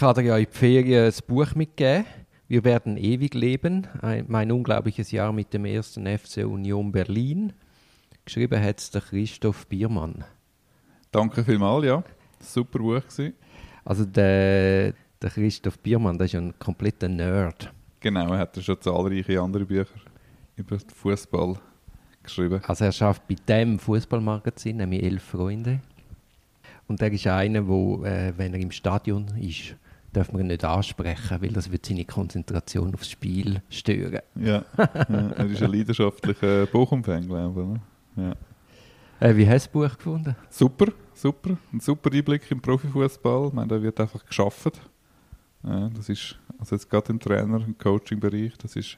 Ich habe dir ja in die Ferien ein Buch mitgegeben. Wir werden ewig leben. Ein, mein unglaubliches Jahr mit dem ersten FC Union Berlin. Geschrieben hat es der Christoph Biermann. Danke vielmals, ja. Super Buch gewesen. Also der, der Christoph Biermann, der ist ja ein kompletter Nerd. Genau, er hat schon zahlreiche andere Bücher über Fußball geschrieben. Also er schafft bei dem Fußballmagazin, nämlich elf Freunde. Und er ist einer, wo, äh, wenn er im Stadion ist, darf man nicht ansprechen, weil das wird seine Konzentration aufs Spiel stören. Ja, ja er ist ein leidenschaftlicher Bochum-Fan, glaube ich. Ne? Ja. Äh, wie hast du das Buch gefunden? Super, super. Ein super Einblick im Profifußball. Ich meine, da wird einfach geschafft. Ja, das ist, also jetzt gerade im Trainer- und Coaching-Bereich, das ist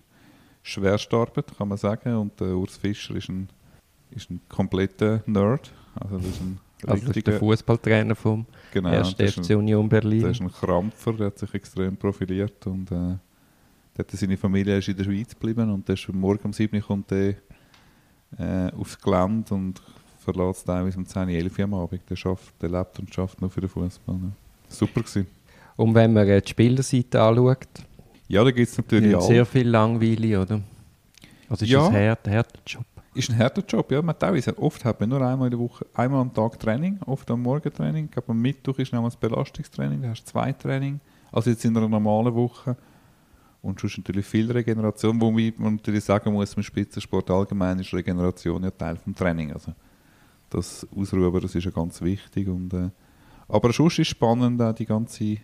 schwerste Arbeit, kann man sagen. Und der Urs Fischer ist ein, ist ein kompletter Nerd. Also das ist ein also das ist der Fußballtrainer vom genau, 1. FC Union Berlin. Der ist ein Krampfer, der hat sich extrem profiliert und äh, der hat seine Familie ist in der Schweiz geblieben und der ist morgen um 7 Uhr kommt der, äh, aufs Gelände und verlässt teilweise um 10, 11 Uhr am Abend. Der, schafft, der lebt und schafft nur für den Fußball. Ne? Super gewesen. Und wenn man die Spielerseite anschaut, ja, da gibt es natürlich auch. Sehr viel Langweile, oder? Also ist ja. ein harter Job. Ist ein harter Job, ja. Man teilweise, oft hat man nur einmal in der Woche, einmal am Tag Training, oft am Morgen Training. Ich glaube, am Mittwoch ist noch das Belastungstraining, da hast du zwei Training. Also jetzt in einer normalen Woche. Und sonst natürlich viel Regeneration, wo man natürlich sagen muss, im Spitzensport allgemein ist Regeneration ja Teil des Training. Also das Ausruhen, das ist ja ganz wichtig. Und, äh, aber sonst ist spannend auch die ganze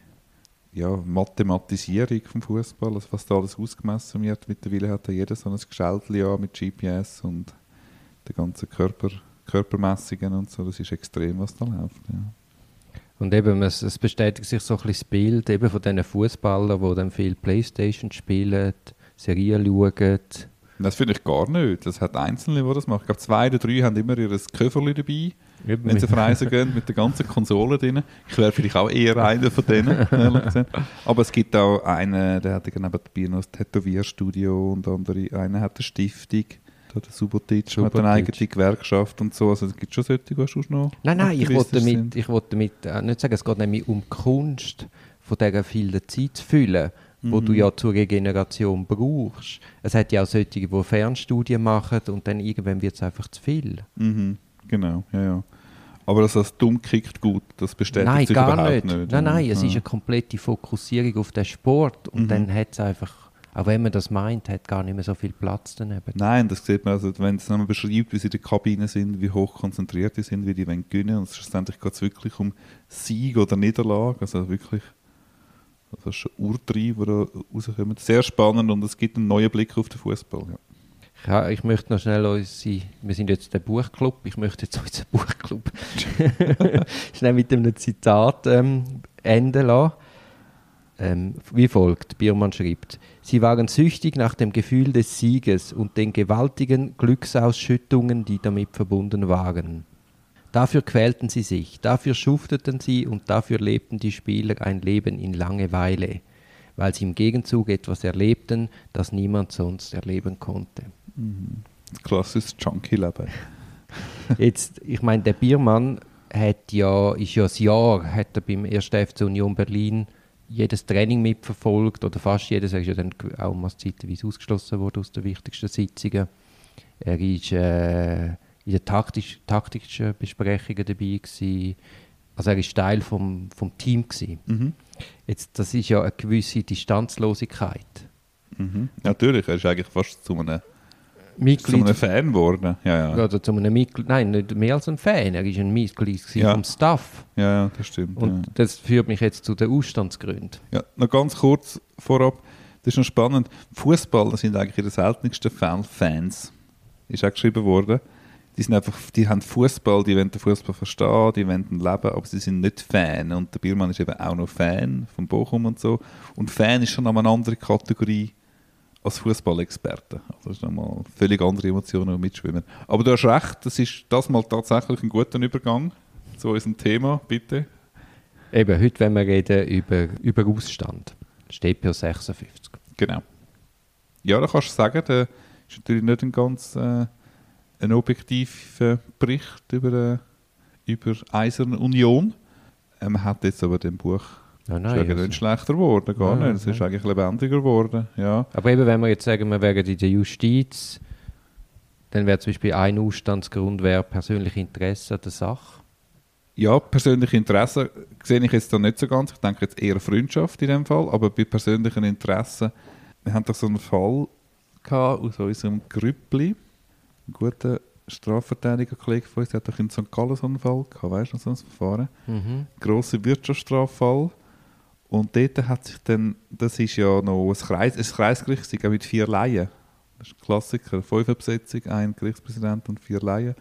ja, Mathematisierung vom Fußball, also was da alles ausgemessen wird. Mittlerweile hat ja jeder so ein Geschältchen mit GPS und der ganzen Körper, Körpermessungen und so. Das ist extrem, was da läuft. Ja. Und eben, es, es, bestätigt sich so ein bisschen das Bild eben von diesen Fußballern, die dann viel Playstation spielen, Serien schauen. Das finde ich gar nicht. Das hat Einzelne, die das machen. Ich glaube, zwei oder drei haben immer ihr Köfferli dabei Eben wenn sie auf Reisen gehen mit der ganzen Konsole drin. Ich wäre vielleicht auch eher einer von denen. Aber es gibt auch einen, der hat nebenbei noch ein Tätowierstudio und andere, einer hat eine Stiftung. Der Subotic, Subotic hat eine eigene Gewerkschaft und so. Also es gibt schon solche, die schon noch Nein, nein, ich wollte damit, ich wollte damit äh, nicht sagen, es geht nämlich um die Kunst von dieser vielen Zeit zu füllen wo mhm. du ja zur Regeneration brauchst. Es hat ja auch solche, die Fernstudien machen und dann irgendwann wird es einfach zu viel. Mhm. Genau, ja, ja. Aber dass das dumm kickt gut, das bestätigt nein, sich gar überhaupt nicht. nicht. Nein, nein, es ja. ist eine komplette Fokussierung auf den Sport und mhm. dann hat es einfach, auch wenn man das meint, hat gar nicht mehr so viel Platz daneben. Nein, das sieht man, also, wenn es nochmal beschreibt, wie sie in der Kabine sind, wie hoch konzentriert sie sind, wie die wollen gewinnen und schlussendlich geht es wirklich um Sieg oder Niederlage, also wirklich das ist schon Urtrieb, die rauskommen. Sehr spannend und es gibt einen neuen Blick auf den Fußball. Ja. Ja, ich möchte noch schnell unsere, wir sind jetzt der Buchclub, ich möchte jetzt unseren Buchclub schnell mit einem Zitat ähm, enden lassen. Ähm, wie folgt, Biermann schreibt, Sie waren süchtig nach dem Gefühl des Sieges und den gewaltigen Glücksausschüttungen, die damit verbunden waren. Dafür quälten sie sich, dafür schufteten sie und dafür lebten die Spieler ein Leben in Langeweile, weil sie im Gegenzug etwas erlebten, das niemand sonst erleben konnte. Mhm. Klassisches Junkie-Leben. Jetzt, ich meine, der Biermann hat ja, ist ja ein Jahr, hat er beim 1. FC Union Berlin jedes Training mitverfolgt oder fast jedes. Er ist ja dann auch mal zeitweise ausgeschlossen worden aus den wichtigsten Sitzungen. Er ist äh, in den taktisch, taktischen Besprechungen dabei gewesen. Also er ist Teil vom, vom Team gewesen. Mhm. Jetzt, das ist ja eine gewisse Distanzlosigkeit. Mhm. Natürlich, er ist eigentlich fast zu einem Mitglied. Zu einem Fan geworden. Ja, ja. Oder zu einem Mitglied, nein, nicht mehr als ein Fan. Er war ein Mitglied ja. vom Staff. Ja, ja, das stimmt. Und ja. das führt mich jetzt zu den Ausstandsgründen. Ja, noch ganz kurz vorab. Das ist noch spannend. Fußballer sind eigentlich die seltensten Fans. Ist auch geschrieben worden. Die, sind einfach, die haben Fußball, die wollen den Fußball verstehen, die wollen leben, aber sie sind nicht Fan. Und der Biermann ist eben auch noch Fan von Bochum und so. Und Fan ist schon noch eine andere Kategorie als Fußballexperte. Also das ist nochmal völlig andere Emotionen und mitschwimmen. Aber du hast recht, das ist das mal tatsächlich ein guter Übergang zu unserem Thema, bitte. Eben, heute wenn wir reden über, über Ausstand. StPO 56. Genau. Ja, da kannst du sagen, der ist natürlich nicht ein ganz äh, ein objektiver Bericht über, äh, über Eiserne Union. Ähm, man hat jetzt aber dem Buch Ja, ist nein, eigentlich also. nicht schlechter geworden, gar Nein, nicht. Es ist nein. eigentlich lebendiger geworden, ja. Aber eben, wenn wir jetzt sagen, wir wären in der Justiz, dann wäre zum Beispiel ein Ausstandsgrund wäre persönliche Interesse an der Sache. Ja, persönliche Interessen sehe ich jetzt da nicht so ganz. Ich denke jetzt eher Freundschaft in dem Fall, aber bei persönlichen Interessen, wir haben doch so einen Fall gehabt aus unserem Grüppli, ein guter Strafverteidiger-Kollege von uns, der hat doch in St. Gallen so einen Fall gehabt, weißt du, so ein Verfahren? Mhm. grosser Wirtschaftsstraffall. Und dort hat sich dann, das ist ja noch ein, Kreis, ein Kreisgericht, mit vier Laien. Das ist ein Klassiker, Fünferbesetzung, ein Gerichtspräsident und vier Laien.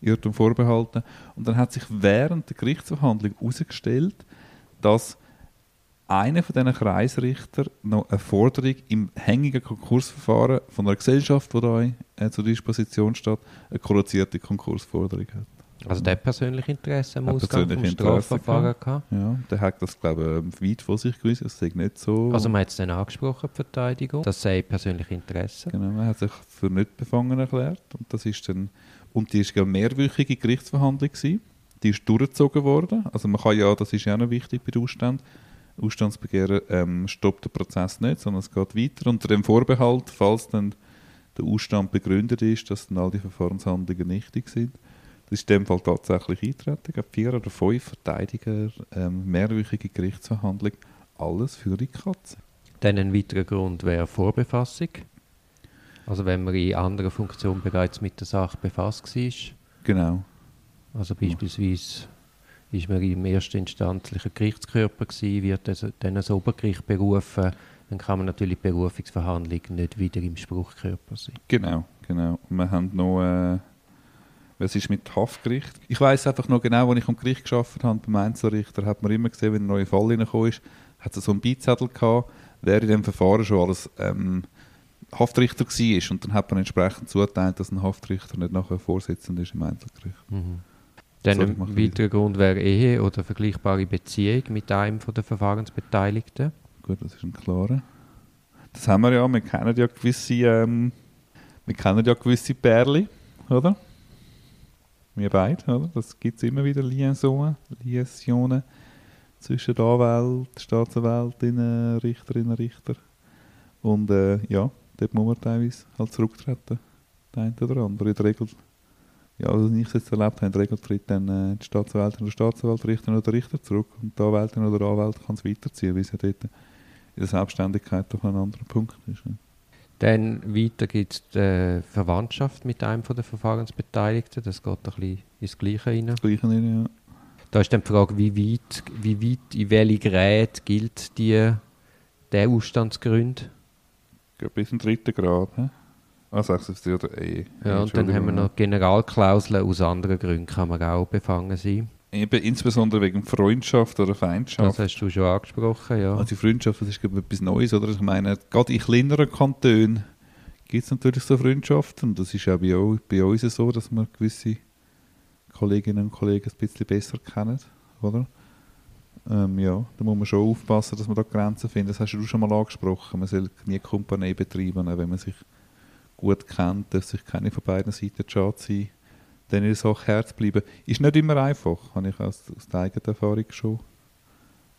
Irrtum vorbehalten. Und dann hat sich während der Gerichtsverhandlung herausgestellt, dass einer von diesen Kreisrichter noch eine Forderung im hängigen Konkursverfahren von einer Gesellschaft, die da äh, zur Disposition steht, eine korrigierte Konkursforderung hat. Also der persönliche Interesse am Hat Ausgang vom Strafverfahren gehabt. Ja, der hat das, glaube ich, weit von sich gewusst. Das sei nicht so. Also man hat es dann angesprochen, die Verteidigung. Das sei persönliche Interesse. genau, man hat sich für nicht befangen erklärt. Und das ist dann. Und die ist eine mehrwöchige Gerichtsverhandlung gewesen. Die ist durchgezogen worden. Also man kann ja, das ist ja auch noch wichtig bei den Ausständen. Ausstandsbegehren ähm, stoppt den Prozess nicht, sondern es geht weiter. Unter dem Vorbehalt, falls dann der Ausstand begründet ist, dass dann all die Verfahrenshandlungen nichtig sind. Das ist in dem Fall tatsächlich eintreten. Ich glaube, vier oder fünf Verteidiger, ähm, mehrwöchige Gerichtsverhandlung, alles für die Katze. Dann ein weiterer Grund wäre Vorbefassung. Also wenn man in anderer Funktion bereits mit der Sache befasst war. Genau. Also beispielsweise ist man im erstinstanzlichen Gerichtskörper gewesen, wird dann das Obergericht berufen, dann kann man natürlich die Berufungsverhandlung nicht wieder im Spruchkörper sein. Genau, genau. Und wir haben noch, äh, was ist mit Haftgericht? Ich weiß einfach noch genau, als ich am Gericht geschafft habe, beim Einzelrichter, hat man immer gesehen, wenn ein neuer Fall reingekommen ist, hat es so einen Beizettel gehabt, wer in dem Verfahren schon alles ähm, Haftrichter war. Und dann hat man entsprechend zugeteilt, dass ein Haftrichter nicht nachher Vorsitzender ist im Einzelgericht. Mhm. Dann mach weiterer Grund wäre Ehe oder vergleichbare Beziehung mit einem von der Verfahrensbeteiligten. Gut, das ist ein klarer. Das haben wir ja, wir kennen ja gewisse, ähm, wir kennen ja gewisse Pärchen, oder? Wir beide, oder? Das gibt es immer wieder Liaisons, Liaisons zwischen der Anwalt, Staatsanwältinnen, Richterinnen, Richter. Und äh, ja, dort muss man teilweise halt zurücktreten. Der eine oder andere. In der Regel, ja, also ich es jetzt erlebt habe, in der Regel tritt dann äh, die Staatsanwältin oder Staatsanwalt, Richterin oder Richter zurück und die Anwältin oder der Anwalt kann es weiterziehen, weil es ja dort in der Selbstständigkeit doch ein anderer Punkt ist. Ja. Dann weiter gibt es die Verwandtschaft mit einem von der Verfahrensbeteiligten. Das geht ein bisschen ins Gleiche rein. Das Gleiche nicht, ja. Da ist dann die Frage, wie weit, wie weit in welche Geräte gilt die, der Ausstandsgrund. Bis zum dritten Grad. He? Ah, 76 oder E. Ja, und dann haben wir noch Generalklauseln. Aus anderen Gründen kann man auch befangen sein. Eben insbesondere wegen Freundschaft oder Das Feindschaft. hast du schon angesprochen, ja. Also Freundschaft, das ist glaube ich, etwas Neues, oder? Ich meine, gerade in kleineren Kantonen gibt es natürlich so Freundschaften. Und das ist auch bei, bei uns so, dass wir gewisse Kolleginnen und Kollegen ein bisschen besser kennen, oder? Ähm, ja, da muss man schon aufpassen, dass man da Grenzen findet. Das hast du schon mal angesprochen. Man soll nie Kompanie betreiben, wenn man sich gut kennt, dass sich keine von beiden Seiten schade sein, dann in der Sache Herz bleiben. Ist nicht immer einfach, habe ich aus, aus der eigenen Erfahrung schon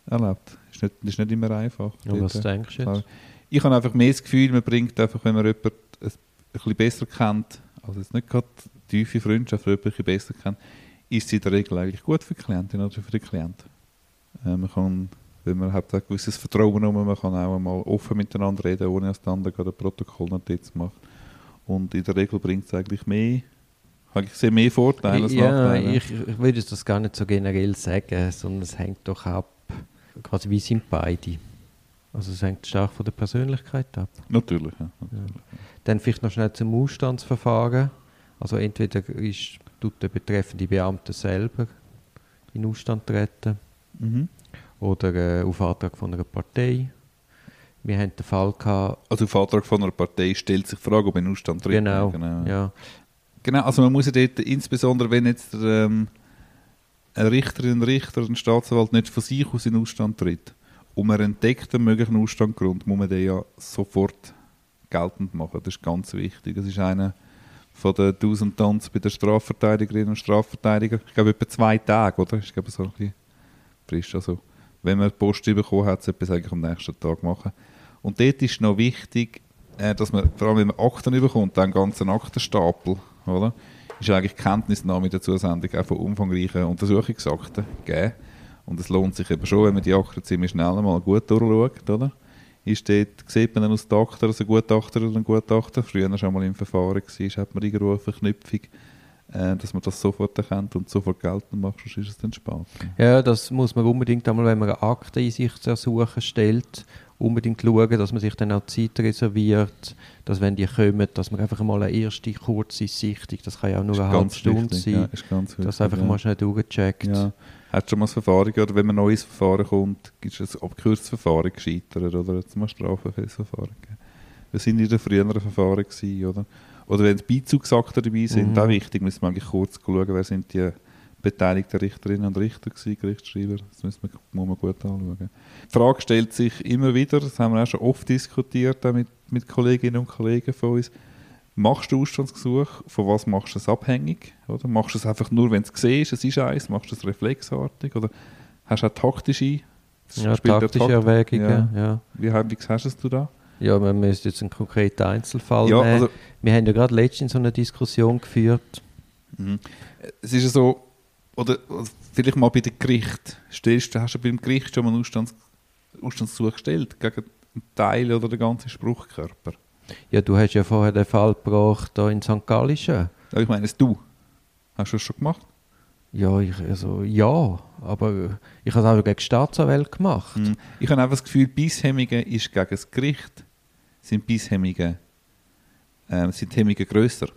erlebt. Ist nicht, ist nicht immer einfach. Und was äh, denkst du jetzt? Ich habe einfach mehr das Gefühl, man bringt einfach, wenn man jemanden ein, bisschen besser kennt, also jetzt nicht gerade tiefe Freundschaft, aber jemanden ein bisschen besser kennt, ist sie in der Regel eigentlich gut für die Klientin oder für den Klienten. Äh, man kann, wenn man hat ein gewisses Vertrauen um, man kann auch einmal offen miteinander reden, ohne dass der andere gerade ein Protokollnotiz macht. Und in der Regel bringt es eigentlich mehr, ich sehe mehr Vorteile als Ja, Nachteile. ich, ich würde das gar nicht so generell sagen, sondern es hängt doch ab, quasi wie sind beide. Also es hängt stark von der Persönlichkeit ab. Natürlich, ja. Dann vielleicht noch schnell zum Ausstandsverfahren. Also entweder ist, tut der betreffende Beamte selber in Ausstand treten Mhm. oder äh, auf Antrag von einer Partei. Wir haben den Fall gehabt, Also auf Antrag von einer Partei stellt sich die Frage, ob ein Ausstand tritt. genau, genau. ja. Genau, also man muss ja dort, insbesondere wenn jetzt der, ähm, ein Richterin, ein Richter, ein Staatsanwalt nicht von sich aus in Ausstand tritt und man entdeckt einen möglichen Ausstandgrund, muss man den ja sofort geltend machen. Das ist ganz wichtig. Das ist einer von den 1000 Tanz bei den Strafverteidigerinnen und Strafverteidigern. Ich glaube, etwa zwei Tage, oder? Ich glaube, so ein bisschen frisch. Also wenn man die Post bekommen hat, sollte man es eigentlich am nächsten Tag machen. Und dort ist noch wichtig, äh, dass man, vor allem wenn man Akten bekommt, einen ganzen Aktenstapel, oder? ist eigentlich Kenntnisnahme der Zusendung auch von umfangreichen Untersuchungsakten gegeben. Und es lohnt sich eben schon, wenn man die Akten ziemlich schnell mal gut durchschaut, oder? Ist dort, sieht man dann aus der Akte, dass ein Gutachter oder ein Gutachter früher schon mal im Verfahren war, hat man irgendwo eine Verknüpfung, äh, dass man das sofort erkennt und sofort geltend macht, sonst ist es dann spät. Ja, das muss man unbedingt einmal, wenn man eine Akteneinsichtsersuchen stellt, unbedingt schauen, dass man sich dann auch Zeit reserviert, dass wenn die kommen, dass man einfach mal eine erste kurze Sichtung, das kann ja auch nur eine halbe Stunde wichtig, sein, ja, ist ganz wichtig, dass einfach ja. mal schnell durchgecheckt. Ja. Hat schon mal das Verfahren, oder wenn man ein neues Verfahren kommt, ist ein abgekürztes Verfahren gescheitert oder hat es mal strafenfreies Verfahren gegeben. Wir sind in den früheren Verfahren gewesen, oder? Oder wenn Beizugsakte dabei sind, Mhm. auch wichtig, müssen wir eigentlich kurz schauen, wer sind die beteiligten Richterinnen und Richter gewesen, Gerichtsschreiber, das müssen wir, muss man gut anschauen. Die Frage stellt sich immer wieder, das haben wir auch schon oft diskutiert, mit, mit Kolleginnen und Kollegen von uns, Machst du Ausstandsgesuch, von was machst du es abhängig? Oder? Machst du es einfach nur, wenn du es siehst, es ist eins, machst du es reflexartig? Oder hast du auch taktische, Ja, ja taktische Takt- Erwägungen, ja. Wie, wie hast du da? Ja, man müsste jetzt einen konkreten Einzelfall Ja, nehmen. also- Wir haben ja gerade letztens so eine Diskussion geführt. Mhm. Es ist ja so, oder vielleicht mal bei dem Gericht. Stellst du, hast du beim Gericht schon mal einen Ausstands, Ausstandsgesuch gestellt gegen einen Teil oder den ganzen Spruchkörper? Ja, du hast ja vorher den Fall gebracht hier in St. Gallischen. Ja, ich meine, es du. Hast du das schon gemacht? Ja, ich, also, ja, aber ich habe es auch gegen Staatsanwälte gemacht. Mhm. Ich habe einfach das Gefühl, Bisshemmungen ist gegen das Gericht, sind Bisshemmungen, äh, sind Hemmungen grösser,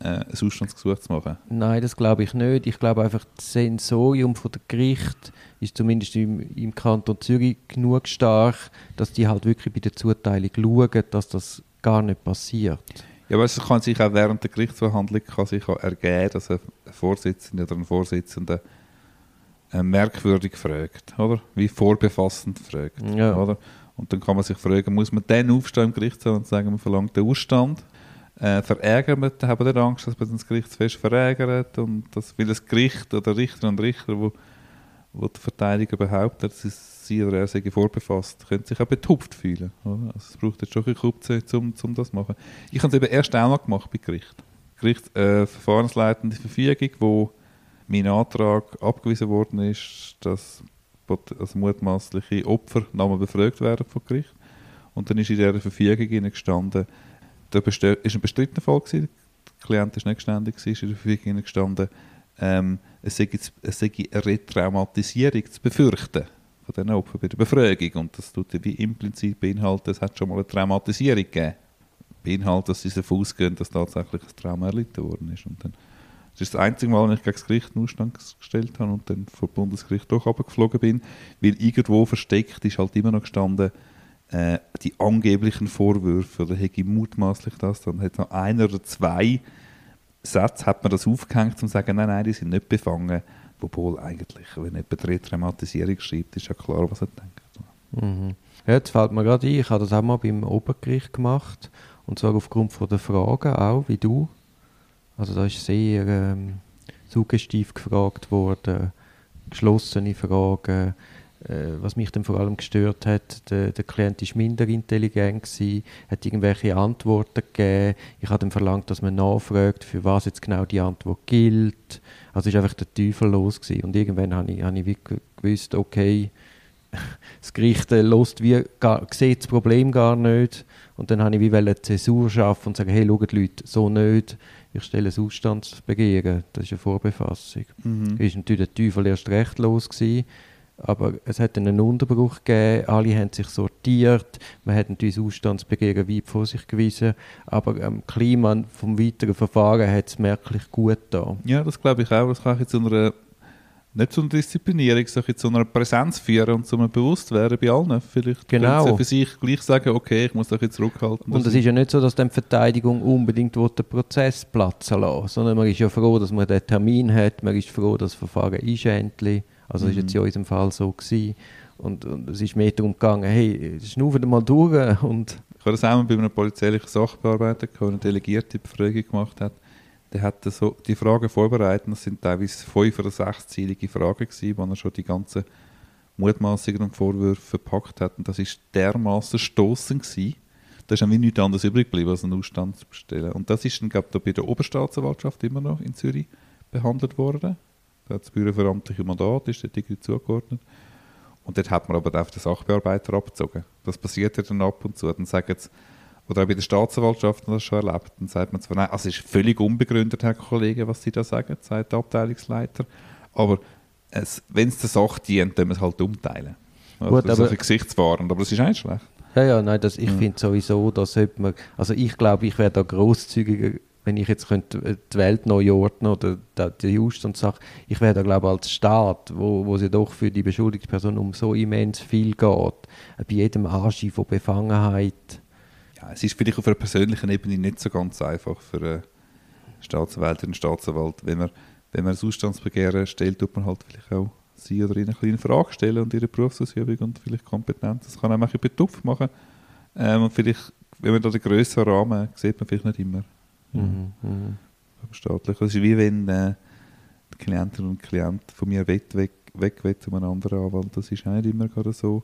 äh, ein Ausstandsgesuch zu machen. Nein, das glaube ich nicht. Ich glaube einfach, das Sensorium von der Gericht ist zumindest im, im Kanton Zürich genug stark, dass die halt wirklich bei der Zuteilung schauen, dass das gar nicht passiert. Ja, aber es kann sich auch während der Gerichtsverhandlung kann sich auch ergeben, dass ein Vorsitzender oder ein Vorsitzender äh, merkwürdig fragt, oder? Wie vorbefassend fragt, Ja. oder? Und dann kann man sich fragen, muss man dann aufstehen im Gerichtssaal und sagen, man verlangt den Ausstand? Äh, verärgert haben dann Angst, dass man das Gerichtsfest verärgert und das, weil das Gericht oder Richter und Richter, wo, wo die Verteidiger behauptet, dass sie oder er sei vorbefasst, können sich auch betupft fühlen. Oder? Also es braucht jetzt schon ein Kupze, um, um das zu machen. Ich habe es eben erst einmal gemacht bei Gericht. Gericht, äh, verfahrensleitende Verfügung, wo mein Antrag abgewiesen worden ist, dass also mutmaßliche Opfer nochmal befragt werden vom Gericht. Und dann ist in dieser Verfügung gestanden, da ist ein bestrittener Fall gewesen, der Klient ist nicht geständig, ist in der Verfügung gestanden, ähm, es sei, jetzt- es sei eine Retraumatisierung zu befürchten von diesen Opfern bei der Befragung. Und das tut ja wie implizit beinhalten, es hat schon mal eine Traumatisierung gegeben. Beinhaltet, dass sie davon ausgehen, dass tatsächlich ein Trauma erlitten worden ist. Und dann, das ist das einzige Mal, wenn ich gegen das Gericht einen Ausstand gestellt habe und dann vom Bundesgericht doch runtergeflogen bin, weil irgendwo versteckt ist halt immer noch gestanden, äh, die angeblichen Vorwürfe, oder hätte ich mutmaßlich das, dann hat noch einer oder zwei Sätze hat man das aufgehängt, um zu sagen, nein, nein, die sind nicht befangen. Obwohl eigentlich, wenn jemand Retraumatisierung schreibt, ist ja klar, was er denkt. Mhm. Jetzt fällt mir gerade ein, ich habe das auch mal beim Obergericht gemacht. Und zwar aufgrund von der Fragen auch, wie du. Also da ist sehr ähm, suggestiv gefragt worden, geschlossene Fragen. Äh, was mich dann vor allem gestört hat, der, der Klient war minder intelligent, gewesen, hat irgendwelche Antworten gegeben. Ich habe dann verlangt, dass man nachfragt, für was jetzt genau die Antwort gilt. Also es war einfach der Teufel los. Gewesen. Und irgendwann habe ich, habe ich gewusst, okay, das Gericht äh, lässt wie, gar, sieht das Problem gar nicht. Und dann habe ich wie eine Zäsur schaffen und sagen, hey, schaut Leute, so nicht. Ich stelle ein Ausstandsbegehren. Das ist eine Vorbefassung. Mhm. Ist natürlich der Teufel erst recht los gewesen. Aber es hat einen Unterbruch gegeben, alle haben sich sortiert, man hat natürlich das Ausstandsbegehren weit vor sich gewiesen, aber am Klima vom weiteren Verfahren hat es merklich gut da. Ja, das glaube ich auch. Das kann ich zu einer, nicht zu einer Disziplinierung, sondern zu einer Präsenz führen und zu einem Bewusstwerden bei allen. Vielleicht Genau. für sich gleich sagen, okay, ich muss doch jetzt zurückhalten. Und es ist ja nicht so, dass dann die Verteidigung unbedingt den Prozess platzen lassen sondern man ist ja froh, dass man den Termin hat, man ist froh, dass das Verfahren ist endlich. Also das ist jetzt in unserem Fall so gewesen. Und, und es ist mehr darum gegangen, hey, schnaufen mal durch und Ich habe das auch mal bei einem polizeilichen Sachbearbeiter gehabt, der eine delegierte Befragung gemacht hat. Der hat so die Fragen vorbereitet. Das sind teilweise fünf oder sechszielige Fragen gewesen, wo er schon die ganzen Mutmaßungen und Vorwürfe verpackt hat. Und das ist dermaßen stoßend gewesen. Da ist irgendwie nichts anderes übrig geblieben, als einen Ausstand zu bestellen. Und das ist dann, glaube ich, bei der Oberstaatsanwaltschaft immer noch in Zürich behandelt worden. Da das Büro für amtliche Mandat, ist dort irgendwie zugeordnet. Und dort hat man aber auf den Sachbearbeiter abgezogen. Das passiert ja dann ab und zu. Dann sagen sie, oder auch bei der Staatsanwaltschaft das schon erlebt. Dann sagt man zwar, nein, also es ist völlig unbegründet, Herr Kollege, was Sie da sagen, sagt der Abteilungsleiter. Aber wenn es der Sache dient, dann wir es halt umteilen. Also Gut, das ist aber- ein gesichtswahrend, aber das ist nicht schlecht. Ja, ja, nein, das, ich Ja. finde sowieso, dass sollte man, also ich glaube, ich wäre da grosszügiger, wenn ich jetzt könnte äh, die Welt neu ordnen oder die Just und Sache, ich wäre da glaube ich als Staat, wo, wo es ja doch für die beschuldigte Person um so immens viel geht, äh, bei jedem Anschein von Befangenheit, Ja, es ist vielleicht auf einer persönlichen Ebene nicht so ganz einfach für eine Staatsanwältin und Staatsanwalt. Wenn man, wenn man ein Ausstandsbegehren stellt, tut man halt vielleicht auch sie oder ihn eine kleine Frage stellen und ihre Berufsausübung und vielleicht Kompetenz. Das kann auch ein bisschen betupft machen. Ähm, und vielleicht, wenn man da den grösseren Rahmen sieht man vielleicht nicht immer. Mhm, mhm. Staatlichen. Das ist wie wenn äh, die Klientin und Klient von mir weg, weg, weg will zu einem anderen Anwalt. Das ist auch nicht immer gerade so.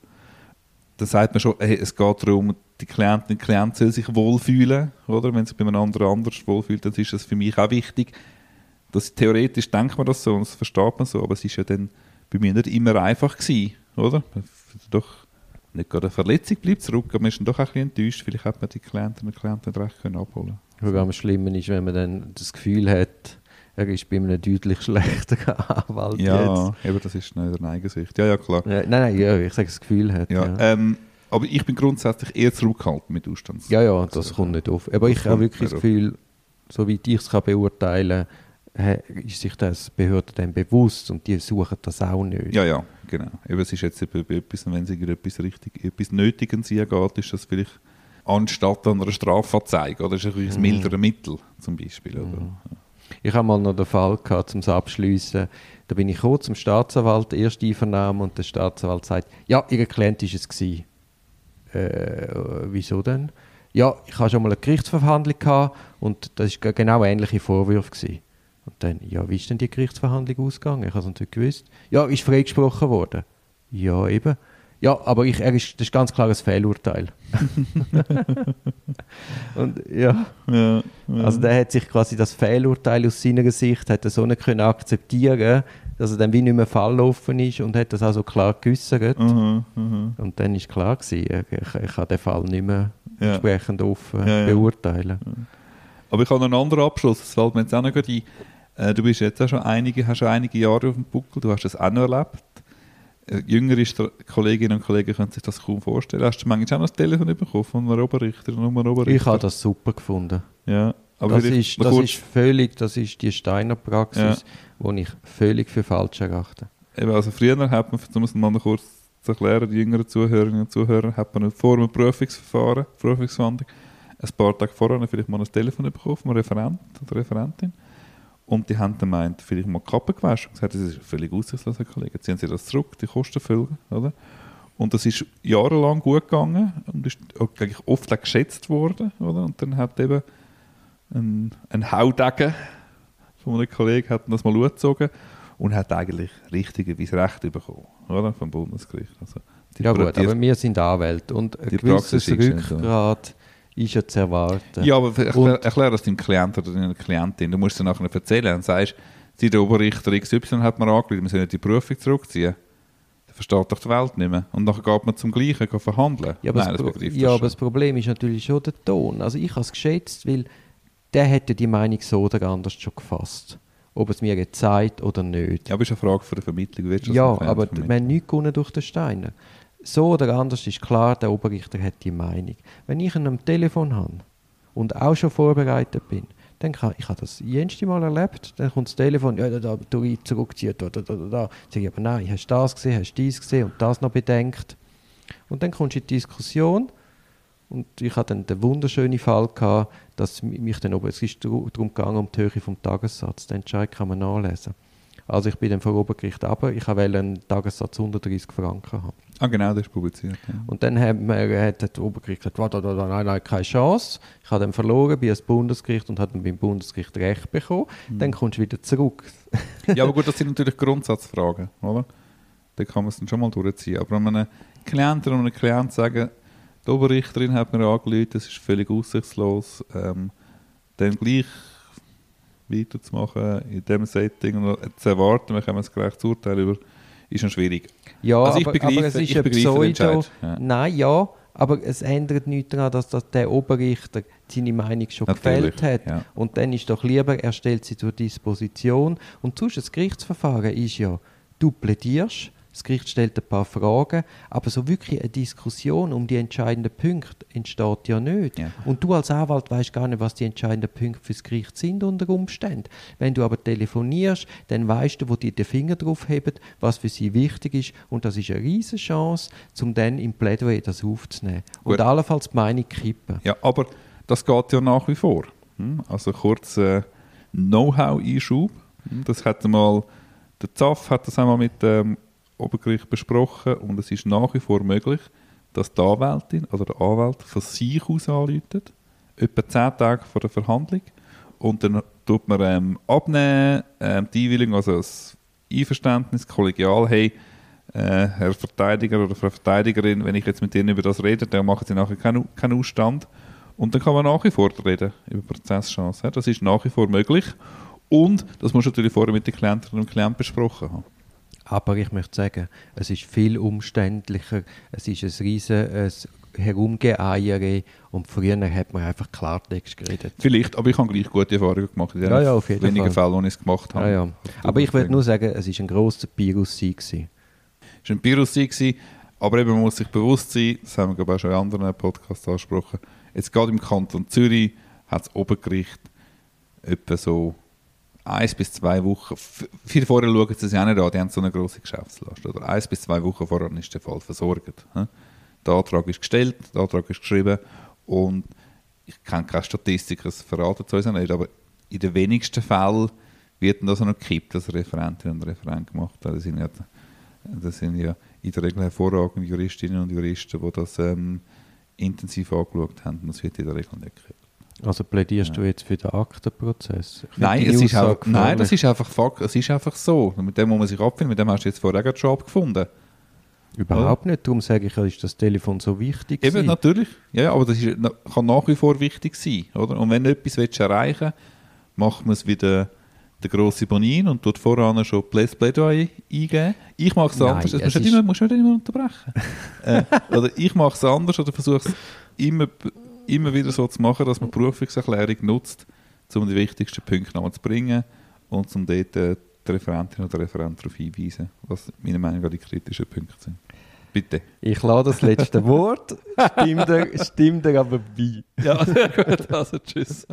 Da sagt man schon, hey, es geht darum, die Klientin und Klient soll sich wohlfühlen. Oder? Wenn sich bei einem anderen anders wohlfühlt, dann ist das für mich auch wichtig. Das, theoretisch denkt man das so und das versteht man so, aber es ist ja dann bei mir nicht immer einfach gewesen, oder? Doch nicht gerade eine Verletzung bleibt zurück, aber man ist dann doch auch ein bisschen enttäuscht. Vielleicht hat man die Klientinnen und Klienten nicht recht können abholen Sogar am Schlimmen ist, wenn man dann das Gefühl hat, er ist bei einem deutlich schlechteren Anwalt Ja, eben, das ist nicht eine Eigensicht. Ja, ja, klar. jetzt. Ja, nein, nein, ja, ich sage das Gefühl hat. Ja, Ja, Ähm, aber ich bin grundsätzlich eher zurückhaltend mit Ausstands. ja, ja, das kommt nicht auf. Aber ich habe wirklich das. Gefühl, soweit ich es kann beurteilen kann, ist sich das Behörde dann bewusst und die suchen das auch nicht. ja, ja, genau. Eben, es ist jetzt etwas, wenn es etwas richtig, etwas Nötiges geht, ist das vielleicht anstatt an einer Strafanzeige oder ist es ein Mhm. milderes Mittel zum Beispiel. Oder? Ich habe mal noch den Fall gehabt, um es abschließen. Da bin ich gekommen zum Staatsanwalt, erste Einvernahme, und der Staatsanwalt sagt, ja, Ihr Klient ist es gewesen. Äh, wieso denn? Ja, ich habe schon mal eine Gerichtsverhandlung gehabt und das war genau ähnliche Vorwürfe. Gewesen. Und dann, ja, wie ist denn die Gerichtsverhandlung ausgegangen? Ich habe es natürlich gewusst. Ja, ist freigesprochen worden. Ja, eben. Ja, aber ich, er ist, das ist ganz klar ein Fehlurteil. und ja, Ja, ja. also der hat sich quasi das Fehlurteil aus seiner Sicht hat er so nicht können akzeptieren, dass er dann wie nicht mehr falloffen ist und hat das also klar geäussert. Mhm, mhm. Und dann ist klar gewesen, ich, ich, kann den Fall nicht mehr Ja. entsprechend offen beurteilen. Aber ich habe einen anderen Abschluss, das fällt mir jetzt auch noch ein. Du bist jetzt auch schon einige, hast schon einige Jahre auf dem Buckel, du hast das auch noch erlebt. Äh, Jüngere Kolleginnen und Kollegen können sich das kaum vorstellen. Hast du manchmal auch noch das Telefon bekommen von einer Oberrichterin und einem Oberrichter? Ich habe das super gefunden. Ja, aber das ist, das ist völlig, das ist die Steiner Praxis, die ich völlig für falsch erachte. Eben, also früher hat man, um es mal noch kurz zu erklären, die jüngeren Zuhörerinnen und Zuhörer, hat man vor einem Prüfungsverfahren, Prüfungsverhandlung, ein paar Tage vorher vielleicht mal ein Telefon bekommen vom Referent oder Referentin. Und die haben dann meint, vielleicht mal die Kappe gewaschen und gesagt, das ist völlig aussichtslos, Herr Kollege. Ziehen Sie das zurück, die Kosten füllen, oder? Und das ist jahrelang gut gegangen und ist eigentlich oft auch geschätzt worden, oder? Und dann hat eben ein, ein Haudegen von einem Kollegen hat das mal angezogen und hat eigentlich richtigerweise Recht bekommen, oder? Vom Bundesgericht. Also Ja gut, aber wir sind Anwälte und ein die gewisses. Rückgrat ist ja zu erwarten. Ja, aber erklär, erklär das deinem Klient oder deiner Klientin. Du musst es nachher erzählen und sagst, sie, der Oberrichter XY hat mir angerufen, wir sollen die Prüfung zurückziehen. Dann versteht doch die Welt nicht mehr. Und nachher geht man zum Gleichen gehen verhandeln. Ja, aber, Nein, das, begreift ja, das aber das. Problem ist natürlich schon der Ton. Also ich habe es geschätzt, weil der hätte die Meinung so oder anders schon gefasst. Ob es mir sagt oder nicht. Ja, aber ist eine Frage von der Vermittlung. Das Ja, aber wir haben nichts gewonnen durch den Steiner. So oder anders ist klar, der Oberrichter hat die Meinung. Wenn ich ihn am Telefon habe und auch schon vorbereitet bin, dann kann ich habe das jenste Mal erlebt, dann kommt das Telefon, ja, da, da, ich zurückziehen, da, da, da, da, da. Sag ich, aber nein, hast du das gesehen, hast du dies gesehen und das noch bedenkt. Und dann kommst du in die Diskussion und ich hatte dann den wunderschönen Fall gehabt, dass mich dann, aber es ist darum gegangen, um die Höhe vom Tagessatz. Den Entscheid kann man nachlesen. Also ich bin dann vor Obergericht aber ich wollte einen Tagessatz 130 Franken haben. Ah, genau, das ist publiziert. Ja. Und dann hat, man, hat das Obergericht gesagt, warte, warte, nein, nein, keine Chance. Ich habe dann verloren bei das Bundesgericht und habe dann beim Bundesgericht Recht bekommen. Dann kommst du wieder zurück. ja, aber gut, das sind natürlich Grundsatzfragen, oder? dann kann man es dann schon mal durchziehen. Aber wenn einem Klienten oder einem Klient sagen, die Oberrichterin hat mir angerufen, das ist völlig aussichtslos, ähm, dann gleich weiterzumachen in diesem Setting und zu erwarten, wir können ein gerechtes Urteil über, ist schon schwierig. Ja, Also ich aber, begreife- aber es ist ich begreife Pseudo. Ja. Nein, ja, aber es ändert nichts daran, dass, dass der Oberrichter seine Meinung schon Natürlich, gefällt hat. ja. Und dann ist doch lieber, er stellt sie zur Disposition. Und sonst, das Gerichtsverfahren ist ja, du plädierst, das Gericht stellt ein paar Fragen, aber so wirklich eine Diskussion um die entscheidenden Punkte entsteht ja nicht. Ja. Und du als Anwalt weißt gar nicht, was die entscheidenden Punkte fürs Gericht sind unter Umständen. Wenn du aber telefonierst, dann weißt du, wo die den Finger drauf haben, was für sie wichtig ist. Und das ist eine riesige Chance, um dann im Plädoyer das aufzunehmen. Und Gut. allenfalls die Meinung kippen. Ja, aber das geht ja nach wie vor. Hm? Also kurz äh, Know-how-Einschub. Hm? Das hat mal, der ZAF hat das einmal mit dem Obergericht besprochen und es ist nach wie vor möglich, dass die Anwältin oder der Anwalt von sich aus anläutet, etwa zehn Tage vor der Verhandlung und dann tut man ähm, abnehmen, ähm, die Einwilligung, also das Einverständnis, kollegial, hey, äh, Herr Verteidiger oder Frau Verteidigerin, wenn ich jetzt mit Ihnen über das rede, dann machen Sie nachher keinen, keinen Ausstand. Und dann kann man nach wie vor reden über Prozesschance. Das ist nach wie vor möglich. Und das muss natürlich vorher mit den Klienten und Klienten besprochen haben. Aber ich möchte sagen, es ist viel umständlicher, es ist ein riesen Herumgeeiere und früher hat man einfach Klartext geredet. Vielleicht, aber ich habe gleich gute Erfahrungen gemacht in Ja, ja, auf jeden wenigen Fall. Fällen, wo ich es gemacht habe. Ja, ja. Aber ich würde nur sagen, es ist ein grosser gewesen. Es war ein gewesen, aber eben, man muss sich bewusst sein, das haben wir glaube ich, auch schon in anderen Podcasts angesprochen, jetzt gerade im Kanton Zürich hat das Obergericht etwa so eins bis zwei Wochen, viele vorher schauen sie es ja nicht an, die haben so eine grosse Geschäftslast, oder eins bis zwei Wochen vorher ist der Fall versorgt. Der Antrag ist gestellt, der Antrag ist geschrieben und ich kenne keine Statistik, das verraten sie uns nicht, aber in den wenigsten Fällen wird das noch gekippt, dass Referentinnen und Referent gemacht haben. Das sind ja, das sind ja in der Regel hervorragende Juristinnen und Juristen, die das ähm, intensiv angeschaut haben. Und das wird in der Regel nicht gekippt. Also plädierst du jetzt für den Aktenprozess? Nein, es ist einfach, nein, das ist einfach Fakt. Es ist einfach so. Mit dem muss man sich abfinden. Mit dem hast du jetzt vorher gerade schon abgefunden. Überhaupt nicht. Darum sage ich, ja, ist das Telefon so wichtig. Eben, gewesen. natürlich. Ja, ja, aber das ist, kann nach wie vor wichtig sein. Oder? Und wenn du etwas willst erreichen willst, macht man es wie der, grosse Bonin und tut voran schon Plä- Plädoyer eingeben. Ich mache es Nein, anders. Es musst du ist- nicht immer, musst nicht immer unterbrechen. äh, oder ich mache es anders oder versuche es immer, immer wieder so zu machen, dass man die Berufungserklärung nutzt, um die wichtigsten Punkte nochmal zu bringen und um dort äh, die Referentin oder Referent darauf hinweisen, was meiner Meinung nach die kritischen Punkte sind. Bitte. Ich lasse das letzte Wort. Stimmt dir, aber bei. Ja, gut. Also tschüss.